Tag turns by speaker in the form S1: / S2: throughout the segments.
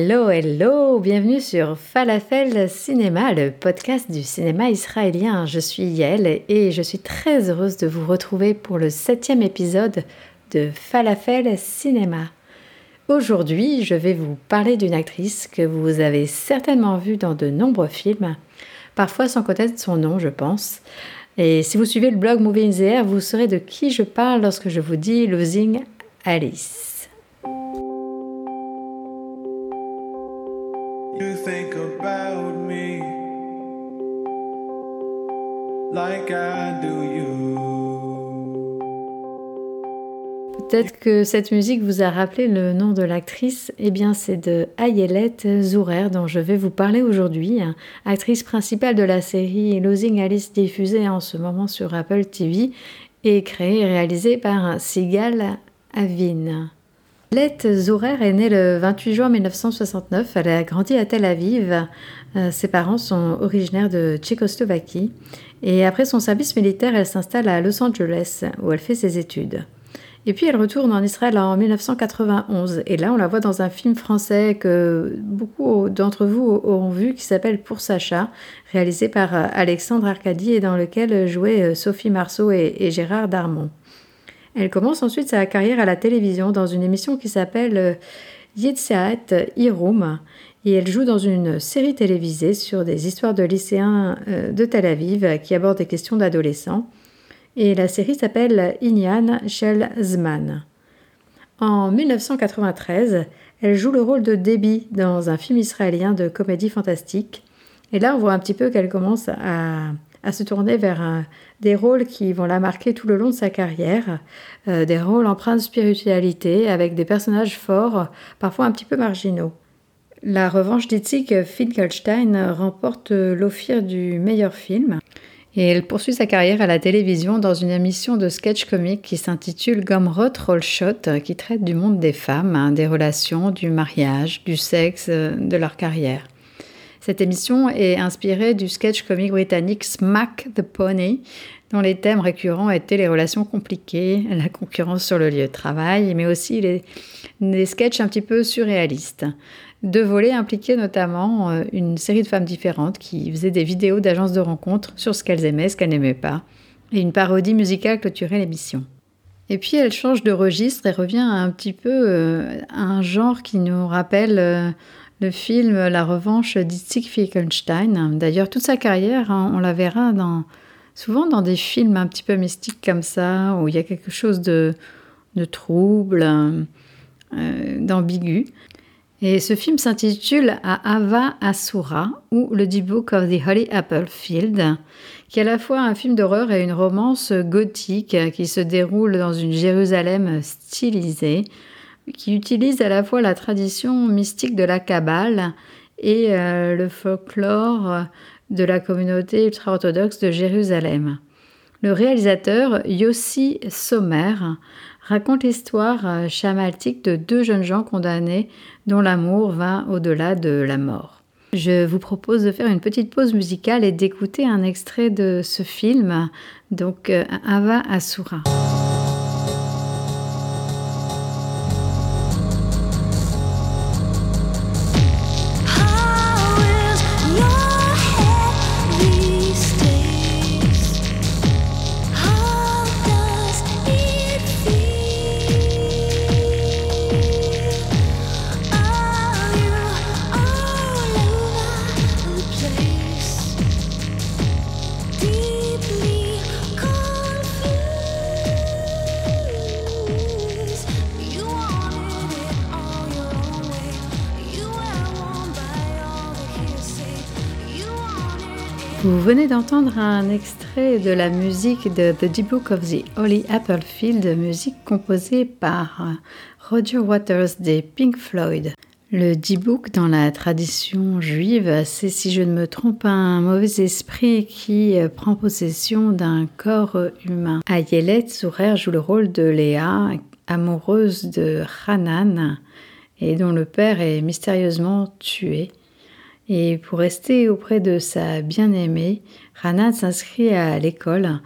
S1: Hello, hello, bienvenue sur Falafel Cinéma, le podcast du cinéma israélien. Je suis Yael et je suis très heureuse de vous retrouver pour le septième épisode de Falafel Cinéma. Aujourd'hui, je vais vous parler d'une actrice que vous avez certainement vue dans de nombreux films, parfois sans connaître son nom, je pense. Et si vous suivez le blog Movie vous saurez de qui je parle lorsque je vous dis Losing Alice. Peut-être que cette musique vous a rappelé le nom de l'actrice. Eh bien, c'est de Ayelet Zourer dont je vais vous parler aujourd'hui, actrice principale de la série Losing Alice diffusée en ce moment sur Apple TV et créée et réalisée par Sigal Avin. Let Zourer est née le 28 juin 1969. Elle a grandi à Tel Aviv. Euh, ses parents sont originaires de Tchécoslovaquie. Et après son service militaire, elle s'installe à Los Angeles, où elle fait ses études. Et puis elle retourne en Israël en 1991. Et là, on la voit dans un film français que beaucoup d'entre vous auront vu, qui s'appelle Pour Sacha, réalisé par Alexandre Arcadi et dans lequel jouaient Sophie Marceau et Gérard Darmon. Elle commence ensuite sa carrière à la télévision dans une émission qui s'appelle Yitzaat Irum et elle joue dans une série télévisée sur des histoires de lycéens de Tel Aviv qui abordent des questions d'adolescents. Et la série s'appelle Inyan Shel Zman. En 1993, elle joue le rôle de Debbie dans un film israélien de comédie fantastique. Et là, on voit un petit peu qu'elle commence à, à se tourner vers un, des rôles qui vont la marquer tout le long de sa carrière, euh, des rôles empreints de spiritualité avec des personnages forts, parfois un petit peu marginaux. La revanche d'Itzik Finkelstein remporte l'Ophir du meilleur film et elle poursuit sa carrière à la télévision dans une émission de sketch comique qui s'intitule Gomrot Roll Shot qui traite du monde des femmes, hein, des relations, du mariage, du sexe, de leur carrière. Cette émission est inspirée du sketch comique britannique Smack the Pony, dont les thèmes récurrents étaient les relations compliquées, la concurrence sur le lieu de travail, mais aussi des sketchs un petit peu surréalistes. Deux volets impliquaient notamment une série de femmes différentes qui faisaient des vidéos d'agences de rencontres sur ce qu'elles aimaient, ce qu'elles n'aimaient pas, et une parodie musicale clôturait l'émission. Et puis elle change de registre et revient un petit peu à un genre qui nous rappelle le film La revanche d'Itzik Finkelstein. D'ailleurs, toute sa carrière, hein, on la verra souvent dans des films un petit peu mystiques comme ça, où il y a quelque chose de, trouble, euh, d'ambigu. Et ce film s'intitule À Ava Asura, ou Le The Book of the Holy Apple Field, qui est à la fois un film d'horreur et une romance gothique qui se déroule dans une Jérusalem stylisée, qui utilise à la fois la tradition mystique de la Kabbale et euh, le folklore de la communauté ultra-orthodoxe de Jérusalem. Le réalisateur Yossi Sommer raconte l'histoire chamaltique de deux jeunes gens condamnés dont l'amour va au-delà de la mort. Je vous propose de faire une petite pause musicale et d'écouter un extrait de ce film, donc Ava Asura. Venez d'entendre un extrait de la musique de The Deep Book of the Holy Applefield, musique composée par Roger Waters des Pink Floyd. Le Book, dans la tradition juive, c'est, si je ne me trompe, un mauvais esprit qui prend possession d'un corps humain. Ayelet Zourer joue le rôle de Léa, amoureuse de Hanan, et dont le père est mystérieusement tué. Et pour rester auprès de sa bien-aimée, Hanan s'inscrit à l'école,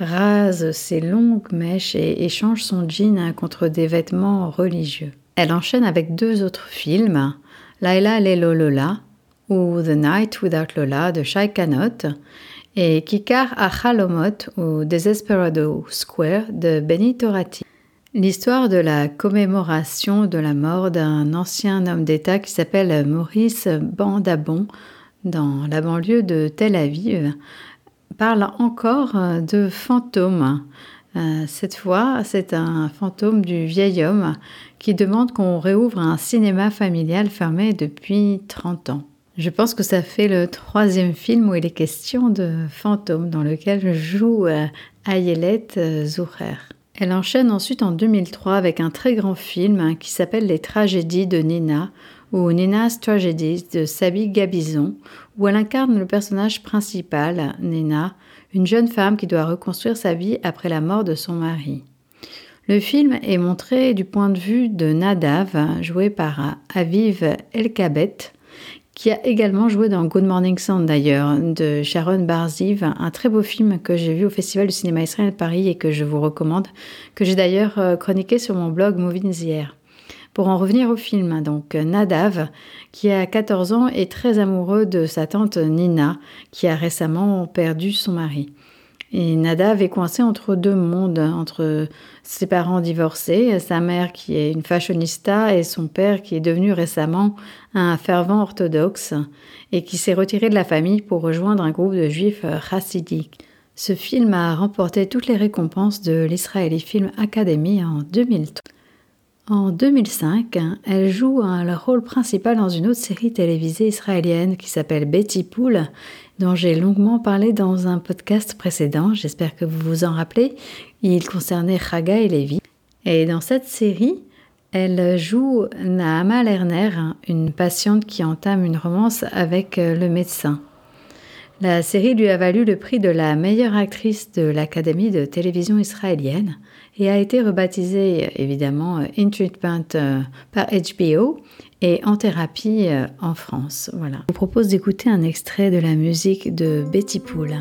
S1: rase ses longues mèches et échange son jean contre des vêtements religieux. Elle enchaîne avec deux autres films, Laila Lelo Lola ou The Night Without Lola de Shai Kanot et Kikar Achalomot ou Desesperado Square de Benny Torati. L'histoire de la commémoration de la mort d'un ancien homme d'État qui s'appelle Maurice Bandabon dans la banlieue de Tel Aviv parle encore de fantômes. Euh, cette fois, c'est un fantôme du vieil homme qui demande qu'on réouvre un cinéma familial fermé depuis 30 ans. Je pense que ça fait le troisième film où il est question de fantômes dans lequel joue euh, Ayelet euh, Zoucher. Elle enchaîne ensuite en 2003 avec un très grand film hein, qui s'appelle Les tragédies de Nina ou Nina's Tragedies de Sabi Gabizon, où elle incarne le personnage principal, Nina, une jeune femme qui doit reconstruire sa vie après la mort de son mari. Le film est montré du point de vue de Nadav, joué par Aviv Elkabet, qui a également joué dans Good Morning Sun d'ailleurs, de Sharon Barziv, un très beau film que j'ai vu au Festival du cinéma israélien de Paris et que je vous recommande, que j'ai d'ailleurs euh, chroniqué sur mon blog Moving Here. Pour en revenir au film, donc Nadav, qui a 14 ans, est très amoureux de sa tante Nina, qui a récemment perdu son mari. Et Nadav est coincé entre deux mondes, entre ses parents divorcés, sa mère qui est une fashionista et son père qui est devenu récemment un fervent orthodoxe et qui s'est retiré de la famille pour rejoindre un groupe de juifs chassidiques. Ce film a remporté toutes les récompenses de l'Israeli Film Academy en 2003. En 2005, elle joue un rôle principal dans une autre série télévisée israélienne qui s'appelle Betty Pool, dont j'ai longuement parlé dans un podcast précédent. J'espère que vous vous en rappelez. Il concernait Chaga et Lévi. Et dans cette série, elle joue Naama Lerner, une patiente qui entame une romance avec le médecin. La série lui a valu le prix de la meilleure actrice de l'Académie de télévision israélienne et a été rebaptisée évidemment In Treatment euh, par HBO et En thérapie euh, en France. Voilà. Je vous propose d'écouter un extrait de la musique de Betty Pool.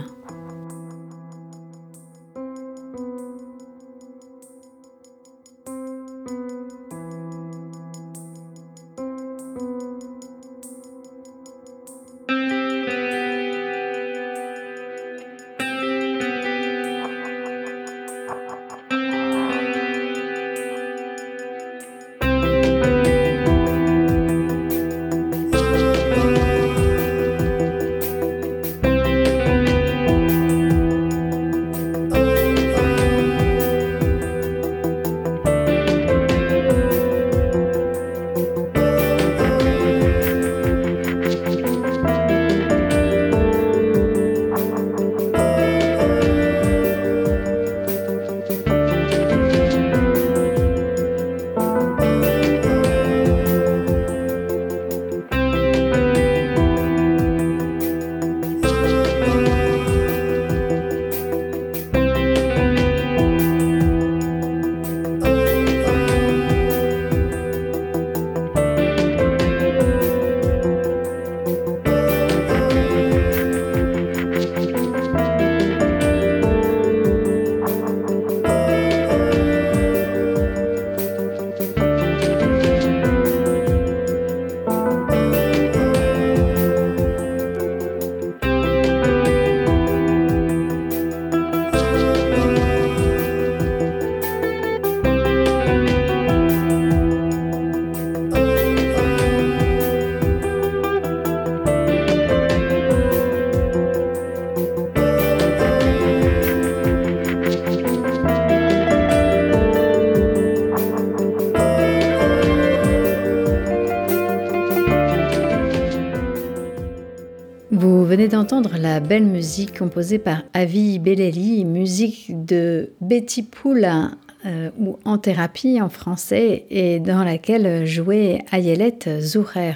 S1: Belle musique composée par Avi Belleli, musique de Betty Poula euh, ou En thérapie en français et dans laquelle jouait Ayelet Zourer.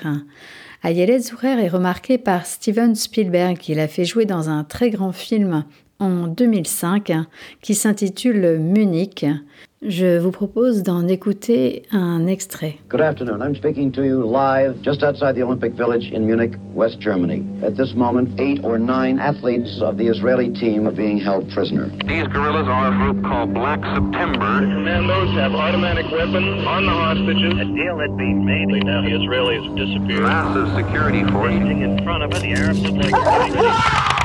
S1: Ayelet Zourer est remarqué par Steven Spielberg qui l'a fait jouer dans un très grand film en 2005 qui s'intitule Munich. Je vous propose d'en écouter un extrait.
S2: Good afternoon. I'm speaking to you live just outside the Olympic Village in Munich, West Germany. At this moment, eight or nine athletes of the Israeli team are being held prisoner.
S3: These guerrillas are a group called Black September. The commandos have automatic weapons on the hostages. A deal had been made. Now the Israelis have disappeared.
S2: Massive security force.
S3: In front of it, the Arabs look like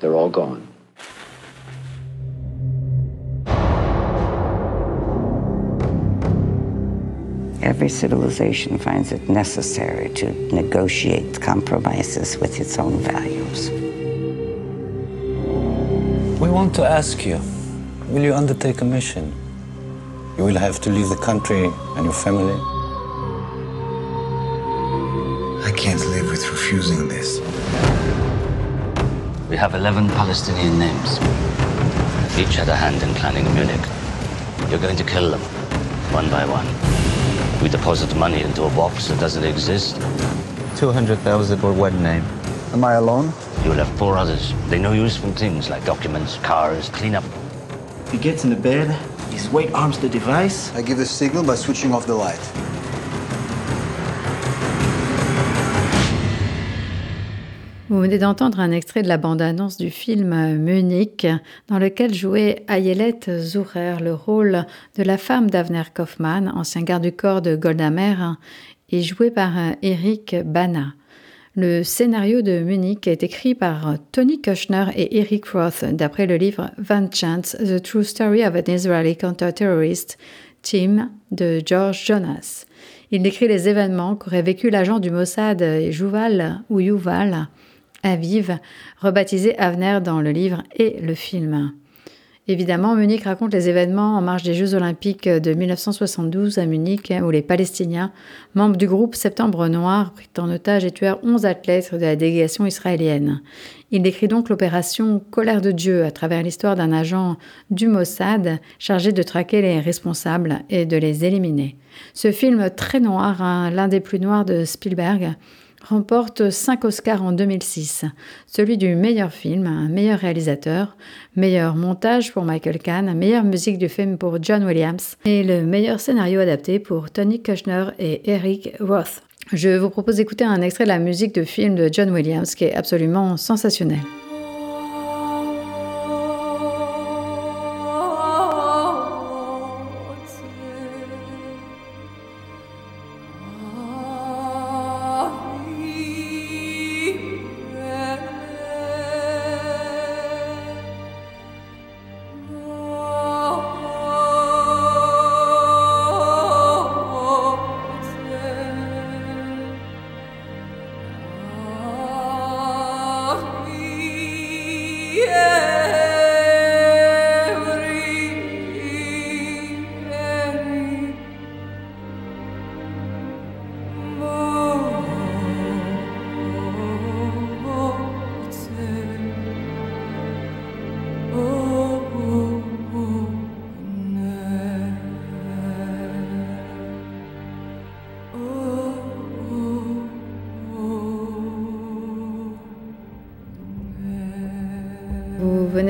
S2: They're all gone.
S4: Every civilization finds it necessary to negotiate compromises with its own values.
S5: We want to ask you will you undertake a mission? You will have to leave the country and your family.
S6: I can't live with refusing this.
S7: We have 11 Palestinian names. Each had a hand in planning Munich. You're going to kill them, one by one. We deposit money into a box that doesn't exist.
S5: 200,000 for one name.
S6: Am I alone?
S7: You'll have four others. They know useful things like documents, cars, cleanup.
S8: He gets in the bed, his weight arms the device.
S6: I give the signal by switching off the light.
S1: Venez d'entendre un extrait de la bande-annonce du film Munich, dans lequel jouait Ayelet Zourer le rôle de la femme d'Avner Kaufmann, ancien garde du corps de Golda Meir, et joué par Eric Bana. Le scénario de Munich est écrit par Tony Kushner et Eric Roth, d'après le livre Vengeance, The True Story of an Israeli Counter-Terrorist Team de George Jonas. Il décrit les événements qu'aurait vécu l'agent du Mossad Yuval ou Yuval Aviv, rebaptisé Avner dans le livre et le film. Évidemment, Munich raconte les événements en marge des Jeux olympiques de 1972 à Munich, où les Palestiniens, membres du groupe Septembre Noir, prirent en otage et tuèrent 11 athlètes de la délégation israélienne. Il décrit donc l'opération Colère de Dieu à travers l'histoire d'un agent du Mossad chargé de traquer les responsables et de les éliminer. Ce film très noir, hein, l'un des plus noirs de Spielberg, remporte 5 Oscars en 2006, celui du meilleur film, meilleur réalisateur, meilleur montage pour Michael Kahn, meilleure musique du film pour John Williams et le meilleur scénario adapté pour Tony Kushner et Eric Roth. Je vous propose d'écouter un extrait de la musique de film de John Williams qui est absolument sensationnel.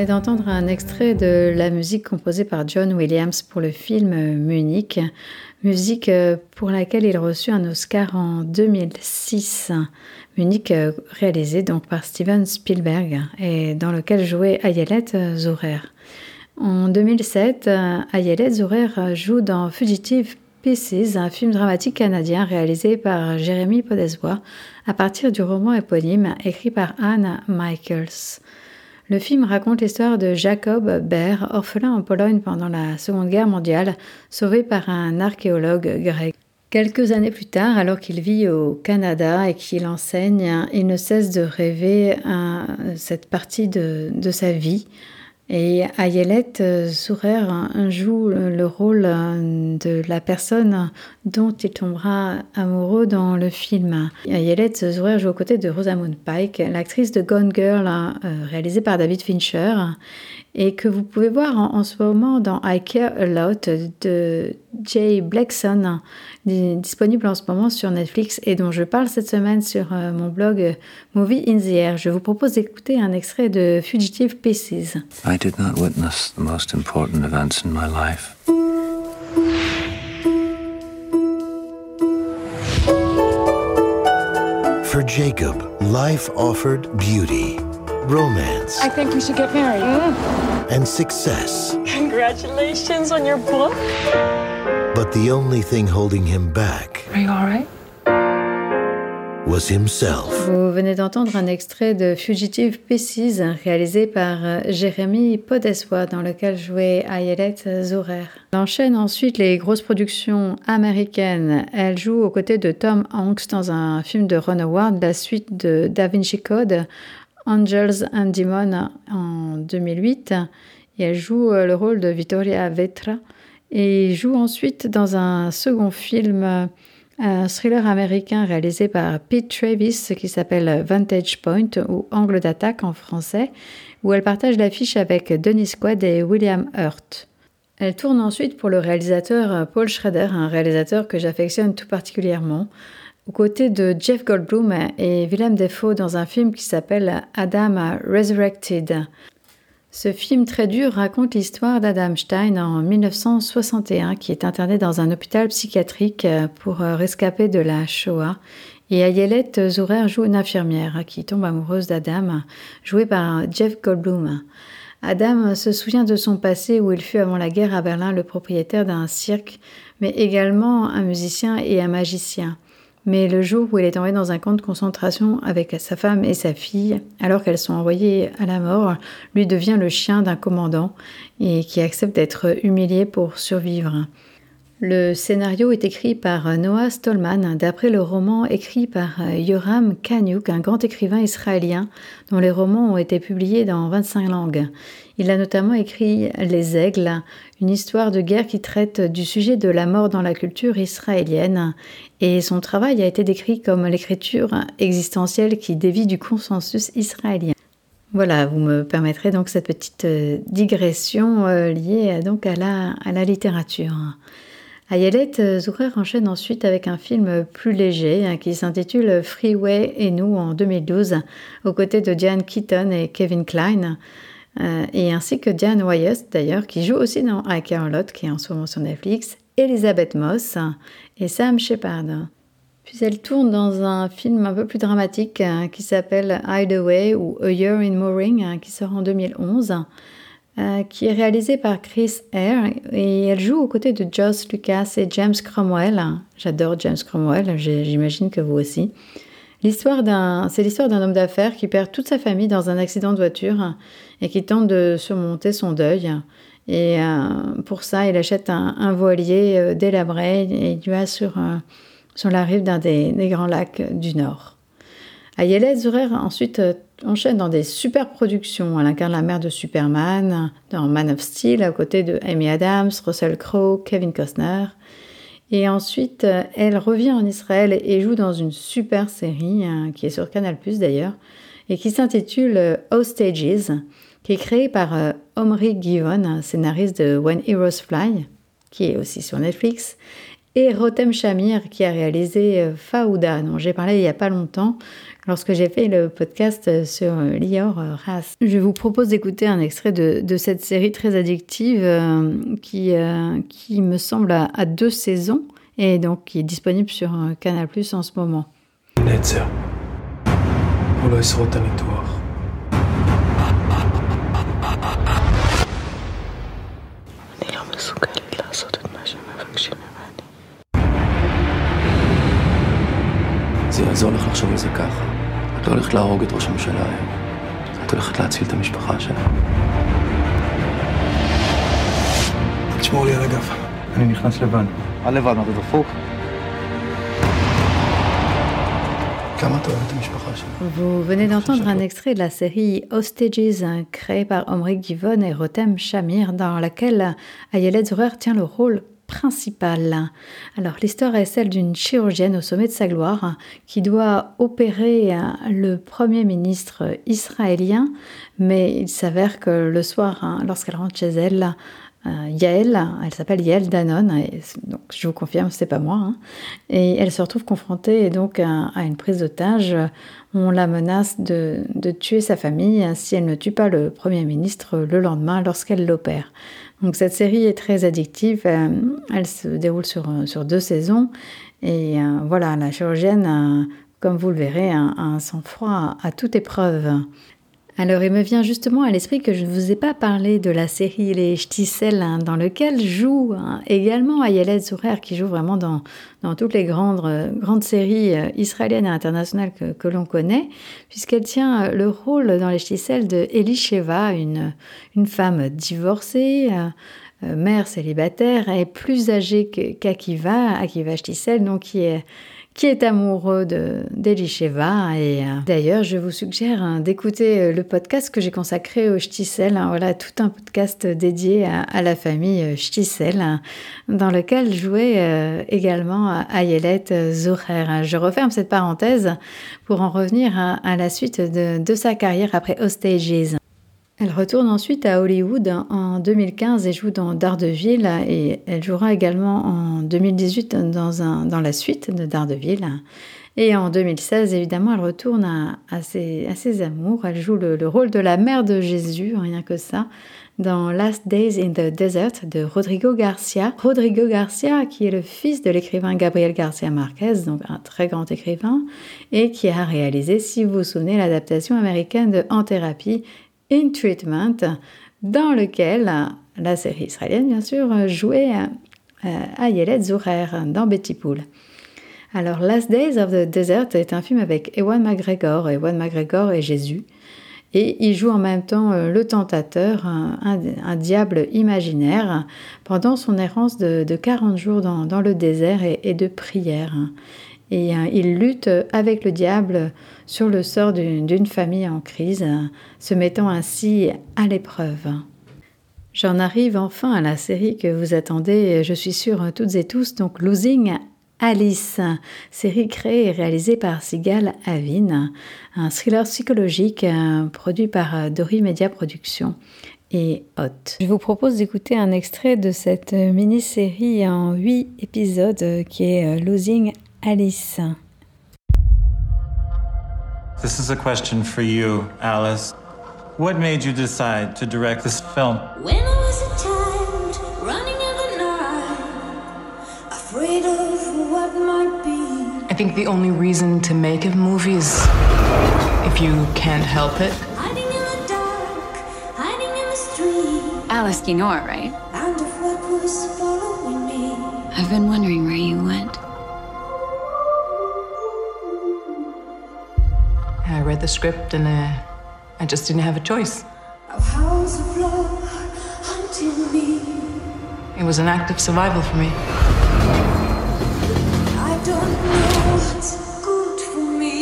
S1: D'entendre un extrait de la musique composée par John Williams pour le film Munich, musique euh, pour laquelle il reçut un Oscar en 2006. Munich euh, réalisé donc par Steven Spielberg et dans lequel jouait Ayelet Zourer. En 2007, Ayelet Zourer joue dans Fugitive Pieces, un film dramatique canadien réalisé par Jérémy Podesbois à partir du roman éponyme écrit par Anne Michaels. Le film raconte l'histoire de Jacob Baer, orphelin en Pologne pendant la Seconde Guerre mondiale, sauvé par un archéologue grec. Quelques années plus tard, alors qu'il vit au Canada et qu'il enseigne, il ne cesse de rêver à cette partie de, sa vie, Et Ayelet Zourer joue le rôle de la personne dont il tombera amoureux dans le film. Ayelet Zourer joue aux côtés de Rosamund Pike, l'actrice de Gone Girl réalisée par David Fincher et que vous pouvez voir en, ce moment dans I Care a Lot de Jay Blackson, disponible en ce moment sur Netflix et dont je parle cette semaine sur euh, mon blog Movie in the Air. Je vous propose d'écouter un extrait de Fugitive Pieces.
S9: I did not witness the most important events in my life.
S10: For Jacob, life offered beauty. Romance,
S11: I think we should get married.
S10: and success.
S11: Congratulations on your book.
S10: But the only thing holding him back
S11: Are you all right?
S10: was himself.
S1: Vous venez d'entendre un extrait de Fugitive Pieces réalisé par euh, Jérémy Podeswa dans lequel jouait Ayelet Zourer. Elle enchaîne ensuite les grosses productions américaines. Elle joue aux côtés de Tom Hanks dans un film de Ron Howard, la suite de Da Vinci Code Angels and Demons en 2008 et elle joue euh, le rôle de Vittoria Vetra. Et joue ensuite dans un second film, euh, un thriller américain réalisé par Pete Travis qui s'appelle Vantage Point ou Angle d'attaque en français, où elle partage l'affiche avec Denis Quaid et William Hurt. Elle tourne ensuite pour le réalisateur Paul Schrader, un réalisateur que j'affectionne tout particulièrement, aux côtés de Jeff Goldblum et Willem Dafoe dans un film qui s'appelle Adam Resurrected. Ce film très dur raconte l'histoire d'Adam Stein en 1961 qui est interné dans un hôpital psychiatrique pour rescaper de la Shoah. Et Ayelet Zourer joue une infirmière qui tombe amoureuse d'Adam, jouée par Jeff Goldblum. Adam se souvient de son passé où il fut avant la guerre à Berlin le propriétaire d'un cirque, mais également un musicien et un magicien. Mais le jour où il est tombé dans un camp de concentration avec sa femme et sa fille, alors qu'elles sont envoyées à la mort, lui devient le chien d'un commandant et qui accepte d'être humilié pour survivre. Le scénario est écrit par Noah Stolman, d'après le roman écrit par Yoram Kanyuk, un grand écrivain israélien dont les romans ont été publiés dans 25 langues. Il a notamment écrit Les Aigles, une histoire de guerre qui traite du sujet de la mort dans la culture israélienne, et son travail a été décrit comme l'écriture existentielle qui dévie du consensus israélien. Voilà, vous me permettrez donc cette petite euh, digression euh, liée donc à la, à la littérature. Ayelet Zourer enchaîne ensuite avec un film plus léger hein, qui s'intitule Freeway et nous en 2012, aux côtés de Diane Keaton et Kevin Klein. Euh, et ainsi que Diane Wyeth d'ailleurs, qui joue aussi dans I Care qui est en ce moment sur Netflix, Elizabeth Moss et Sam Shepard. Puis elle tourne dans un film un peu plus dramatique euh, qui s'appelle Hideaway ou A Year in Mooring, euh, qui sort en 2011, qui est réalisé par Chris Eyre et elle joue aux côtés de Joss Lucas et James Cromwell. J'adore James Cromwell, j'imagine que vous aussi. L'histoire d'un, c'est l'histoire d'un homme d'affaires qui perd toute sa famille dans un accident de voiture et qui tente de surmonter son deuil. Et euh, pour ça, il achète un, voilier euh, délabré et il va sur, euh, sur la rive d'un des, grands lacs du Nord. Ayelet Zurer ensuite enchaîne dans des super productions. Elle incarne la mère de Superman dans Man of Steel, aux côtés de Amy Adams, Russell Crowe, Kevin Costner. Et ensuite, euh, elle revient en Israël et joue dans une super série, hein, qui est sur Canal d'ailleurs, et qui s'intitule euh, Hostages, qui est créée par euh, Omri Givon, scénariste de When Heroes Fly, qui est aussi sur Netflix, et Rotem Shamir, qui a réalisé Faouda, dont j'ai parlé il n'y a pas longtemps, lorsque j'ai fait le podcast sur Lior Ras. Je vous propose d'écouter un extrait de, cette série très addictive qui, qui me semble à, deux saisons et donc qui est disponible sur Canal Plus en ce moment.
S12: זה יעזור לך לחשוב על זה ככה. את לא הולכת להרוג את ראש הממשלה היום. את הולכת להציל את המשפחה שלה.
S6: תשמור לי על הגב. אני נכנס לבד.
S13: מה לבד? מה, אתה דפוק?
S6: כמה אתה אוהב את המשפחה שלך?
S1: Vous venez d'entendre un extrait de la série Hostages, créée par Omri Givon et Rotem Shamir, dans laquelle Ayelet Zurer tient le rôle principal. Alors l'histoire est celle d'une chirurgienne au sommet de sa gloire qui doit opérer le premier ministre israélien, mais il s'avère que le soir, hein, lorsqu'elle rentre chez elle, euh, Yael, elle s'appelle Yael Danone, et donc je vous confirme, c'est pas moi, hein. et elle se retrouve confrontée donc à, une prise d'otage. On la menace de, de, tuer sa famille si elle ne tue pas le Premier ministre le lendemain lorsqu'elle l'opère. Donc cette série est très addictive, euh, elle se déroule sur, sur deux saisons, et euh, voilà, la chirurgienne, euh, comme vous le verrez, a un sang-froid à toute épreuve. Alors il me vient justement à l'esprit que je ne vous ai pas parlé de la série Les Ch'tissel, hein, dans lequel joue hein, également Ayelet Zourer, qui joue vraiment dans, dans toutes les grandes, euh, grandes séries euh, israéliennes et internationales que, l'on connaît, puisqu'elle tient le rôle dans Les Ch'tissel de Elisheva, une, une femme divorcée, euh, mère célibataire et plus âgée qu'Akiva, Akiva Ch'tissel, donc qui est qui est amoureux d'Elisheva. Et euh, d'ailleurs, je vous suggère hein, d'écouter euh, le podcast que j'ai consacré au Shtissel. Hein, voilà, tout un podcast dédié à, la famille Shtissel, hein, dans lequel jouait euh, également Ayelet Zoher. Je referme cette parenthèse pour en revenir à, la suite de, de sa carrière après Hostages. Elle retourne ensuite à Hollywood en 2015 et joue dans Daredevil et elle jouera également en 2018 dans, dans la suite de Daredevil. Et en 2016, évidemment, elle retourne à, ses, à ses, amours. Elle joue le, rôle de la mère de Jésus, rien que ça, dans Last Days in the Desert de Rodrigo Garcia. Rodrigo Garcia, qui est le fils de l'écrivain Gabriel Garcia Marquez, donc un très grand écrivain, et qui a réalisé, si vous vous souvenez, l'adaptation américaine de En thérapie In Treatment, dans lequel la série israélienne, bien sûr, jouait Ayelet Zurer dans Betty Pool. Alors, Last Days of the Desert est un film avec Ewan McGregor. Ewan McGregor est Jésus. Et il joue en même temps euh, le tentateur, un, diable imaginaire, pendant son errance de, 40 jours dans, le désert et, et de prière et euh, il lutte avec le diable sur le sort d'une famille en crise, se mettant ainsi à l'épreuve. J'en arrive enfin à la série que vous attendez, je suis sûre, toutes et tous, donc Losing Alice, série créée et réalisée par Sigal Avin, un thriller psychologique euh, produit par euh, Dory Media Productions et Hot. Je vous propose d'écouter un extrait de cette mini-série en huit épisodes qui est Losing Alice.
S13: This is a question for you, Alice. What made you decide to direct this film?
S14: When I was a child, running in the night, afraid of what might be.
S15: I think the only reason to make a movie is if you can't help it.
S14: Hiding in the dark, hiding in the street.
S16: Alice, you know it, right?
S14: And of what was following me.
S16: I've been wondering where you went.
S15: The script and uh, I just didn't have a choice. It was an act of survival for me.
S14: I don't know what's good for me.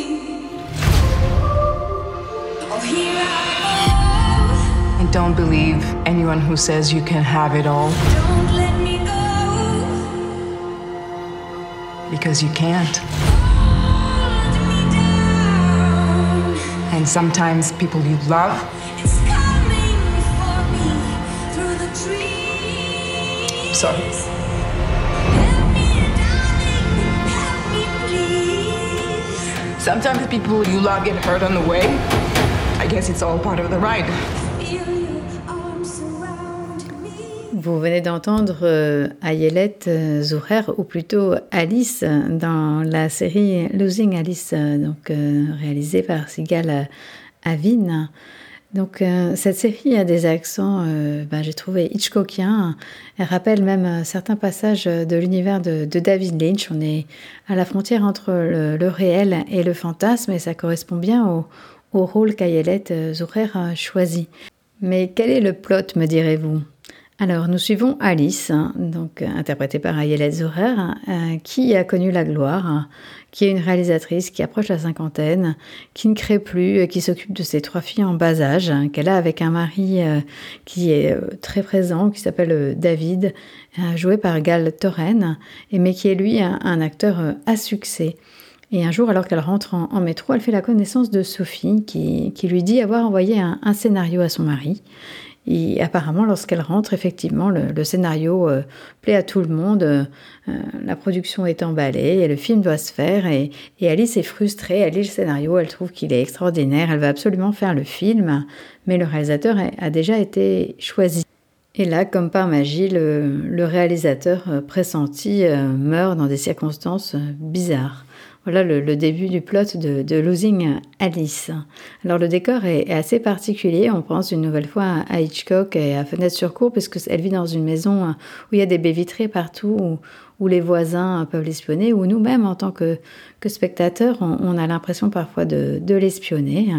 S14: Oh, here I
S15: am. I don't believe anyone who says you can have it all.
S14: Don't let me
S15: go. Because you can't. And sometimes people you love Sorry. Sometimes people you love get hurt on the way. I guess it's all part of the ride.
S1: Vous venez d'entendre euh, Ayelet euh, ou plutôt Alice, dans la série Losing Alice, euh, donc réalisée par Sigal Avin. Donc cette série a des accents, ben, j'ai trouvé Hitchcockien. Elle rappelle même certains passages de l'univers de, David Lynch. On est à la frontière entre le, réel et le fantasme, et ça correspond bien au, rôle qu'Ayelet Zourer a choisi. Mais quel est le plot, me direz-vous? Alors, nous suivons Alice, hein, donc euh, interprétée par Ayelet Zurer, euh, qui a connu la gloire, hein, qui est une réalisatrice qui approche la cinquantaine, qui ne crée plus, euh, qui s'occupe de ses trois filles en bas âge, hein, qu'elle a avec un mari qui est très présent, qui s'appelle David, joué par Gal Torren, mais qui est lui un, acteur à succès. Et un jour, alors qu'elle rentre en, métro, elle fait la connaissance de Sophie, qui, lui dit avoir envoyé un scénario à son mari. Et apparemment, lorsqu'elle rentre, effectivement, le, scénario euh, plaît à tout le monde, euh, la production est emballée, et le film doit se faire, et, Alice est frustrée, elle lit le scénario, elle trouve qu'il est extraordinaire, elle va absolument faire le film, mais le réalisateur a, déjà été choisi. Et là, comme par magie, le réalisateur euh, pressenti meurt dans des circonstances bizarres. Voilà le, début du plot de, Losing Alice. Alors le décor est, assez particulier. On pense une nouvelle fois à Hitchcock et à Fenêtre sur cour parce qu'elle vit dans une maison où il y a des baies vitrées partout, où, les voisins peuvent l'espionner, ou nous-mêmes en tant que, spectateurs, on, a l'impression parfois de, l'espionner.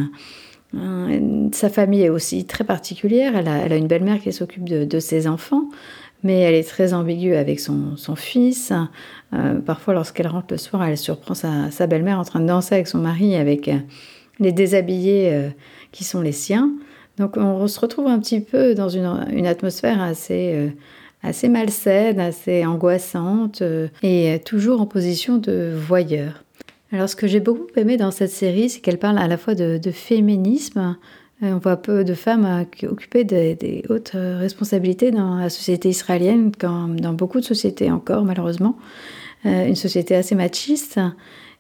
S1: Sa famille est aussi très particulière. Elle a, une belle-mère qui s'occupe de, ses enfants mais elle est très ambiguë avec son, fils. Euh, parfois, lorsqu'elle rentre le soir, elle surprend sa, belle-mère en train de danser avec son mari, avec euh, les déshabillés euh, qui sont les siens. Donc, on se retrouve un petit peu dans une, atmosphère assez, assez malsaine, assez angoissante, et toujours en position de voyeur. Alors, ce que j'ai beaucoup aimé dans cette série, c'est qu'elle parle à la fois de féminisme, on voit peu de femmes euh, occuper des, hautes euh, responsabilités dans la société israélienne, comme dans beaucoup de sociétés encore, malheureusement. une société assez machiste.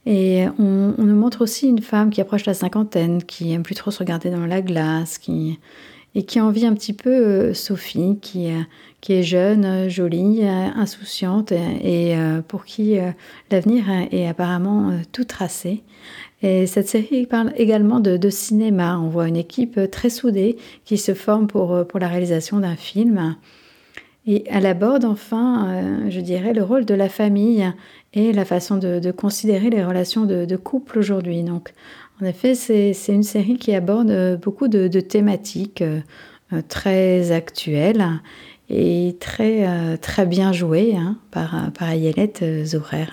S1: Et on, nous montre aussi une femme qui approche la cinquantaine, qui aime plus trop se regarder dans la glace, qui, et qui envie un petit peu Sophie, qui, qui est jeune, jolie, insouciante, et, pour qui l'avenir est apparemment tout tracé. Et cette série parle également de, cinéma. On voit une équipe très soudée qui se forme pour, pour la réalisation d'un film. Et elle aborde enfin, euh, je dirais, le rôle de la famille et la façon de, considérer les relations de, couple aujourd'hui. Donc, en effet, c'est une série qui aborde beaucoup de, thématiques euh, très actuelles et très, euh, très bien jouées hein, par, par Ayelet Zourer.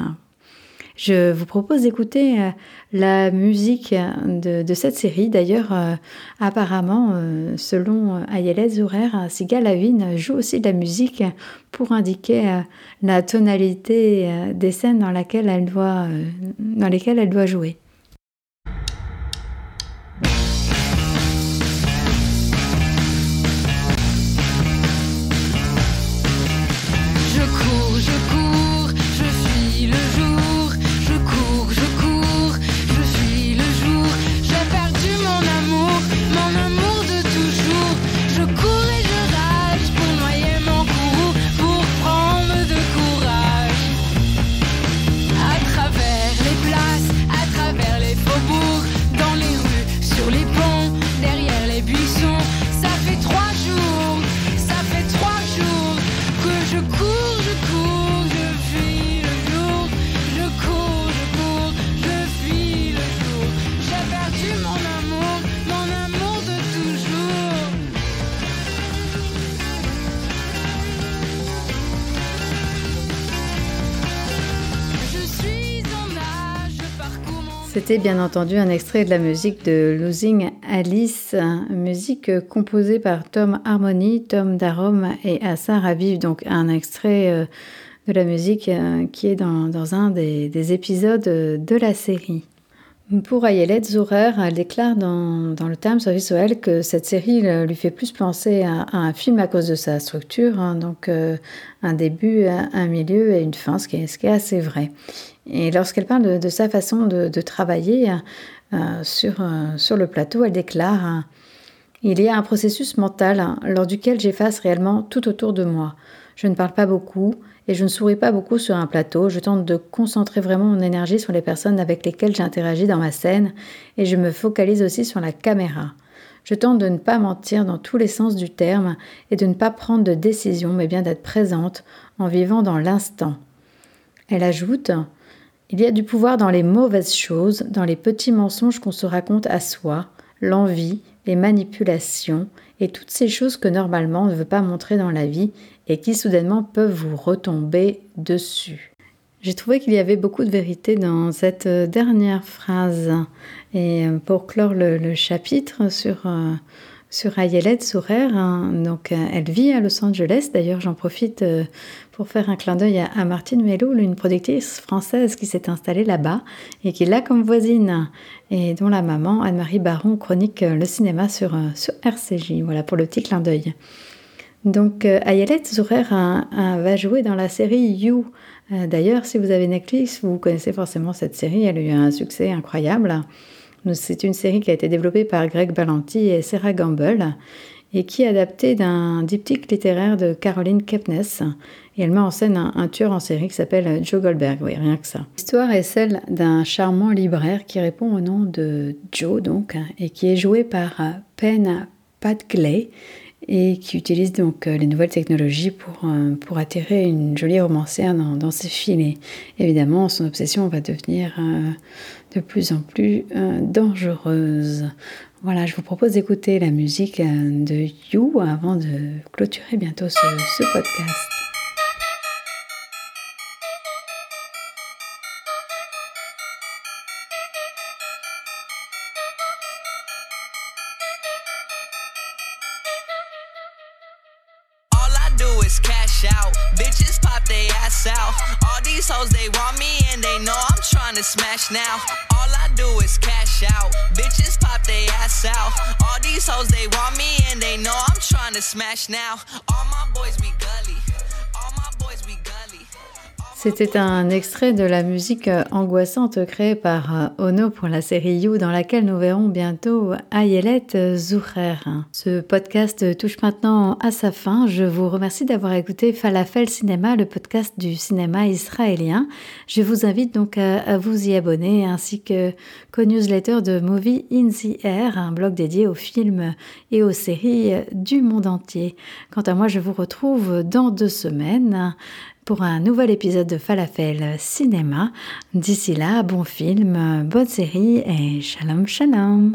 S1: Je vous propose d'écouter euh, la musique de, cette série. D'ailleurs, euh, apparemment, euh, selon Ayelet Zourer, Sigal Lavin joue aussi de la musique pour indiquer la tonalité des scènes dans lesquelles elle doit jouer. Bien entendu un extrait de la musique de Losing Alice, musique composée par Tom Harmony, Tom Darom et Assa Raviv. Donc un extrait euh, de la musique euh, qui est dans, un des, épisodes de la série. Pour Ayelet Zourer, elle déclare dans, le Times of Israel que cette série lui fait plus penser à, un film à cause de sa structure, hein. donc euh, un début, un milieu et une fin, ce qui est assez vrai. Et lorsqu'elle parle de, sa façon de, travailler euh, sur, euh, sur le plateau, elle déclare euh, Il y a un processus mental hein, lors duquel j'efface réellement tout autour de moi. Je ne parle pas beaucoup et je ne souris pas beaucoup sur un plateau. Je tente de concentrer vraiment mon énergie sur les personnes avec lesquelles j'interagis dans ma scène et je me focalise aussi sur la caméra. Je tente de ne pas mentir dans tous les sens du terme et de ne pas prendre de décision, mais bien d'être présente en vivant dans l'instant. Elle ajoute il y a du pouvoir dans les mauvaises choses, dans les petits mensonges qu'on se raconte à soi, l'envie, les manipulations et toutes ces choses que normalement on ne veut pas montrer dans la vie et qui soudainement peuvent vous retomber dessus. J'ai trouvé qu'il y avait beaucoup de vérité dans cette dernière phrase. Et pour clore le, chapitre sur, euh, sur Ayelet Sourer. Hein. Donc, euh, elle vit à Los Angeles. D'ailleurs, j'en profite euh, pour faire un clin d'œil à, Martine Mello, une productrice française qui s'est installée là-bas et qui l'a comme voisine et dont la maman, Anne-Marie Baron, chronique euh, le cinéma sur, sur RCJ. Voilà pour le petit clin d'œil. Donc, Ayelet Zourer va jouer dans la série You. D'ailleurs, si vous avez Netflix, vous connaissez forcément cette série. Elle a eu un succès incroyable. C'est une série qui a été développée par Greg Balanti et Sarah Gamble et qui est adaptée d'un diptyque littéraire de Caroline Kepnes. Et elle met en scène un, tueur en série qui s'appelle Joe Goldberg, oui, rien que ça. L'histoire est celle d'un charmant libraire qui répond au nom de Joe, donc, et qui est joué par Penn Padgley et qui utilise donc euh, les nouvelles technologies pour, euh, pour attirer une jolie romancière dans, ses filets. Évidemment, son obsession va devenir euh, de plus en plus dangereuse. Voilà, je vous propose d'écouter la musique de You avant de clôturer bientôt ce podcast.
S17: Trying to smash now. All I do is cash out. Bitches pop they ass out. All these hoes, they want me and they know I'm trying to smash now. All my boys be gully.
S1: C'était un extrait de la musique euh, angoissante créée par euh, Ono pour la série You, dans laquelle nous verrons bientôt Ayelet Zoucher. Ce podcast touche maintenant à sa fin. Je vous remercie d'avoir écouté Falafel Cinéma, le podcast du cinéma israélien. Je vous invite donc à, vous y abonner, ainsi que qu'au newsletter de Movie in the Air, un blog dédié aux films et aux séries du monde entier. Quant à moi, je vous retrouve dans deux semaines pour un nouvel épisode de Falafel Cinéma. D'ici là, bon film, bonne série et shalom shalom.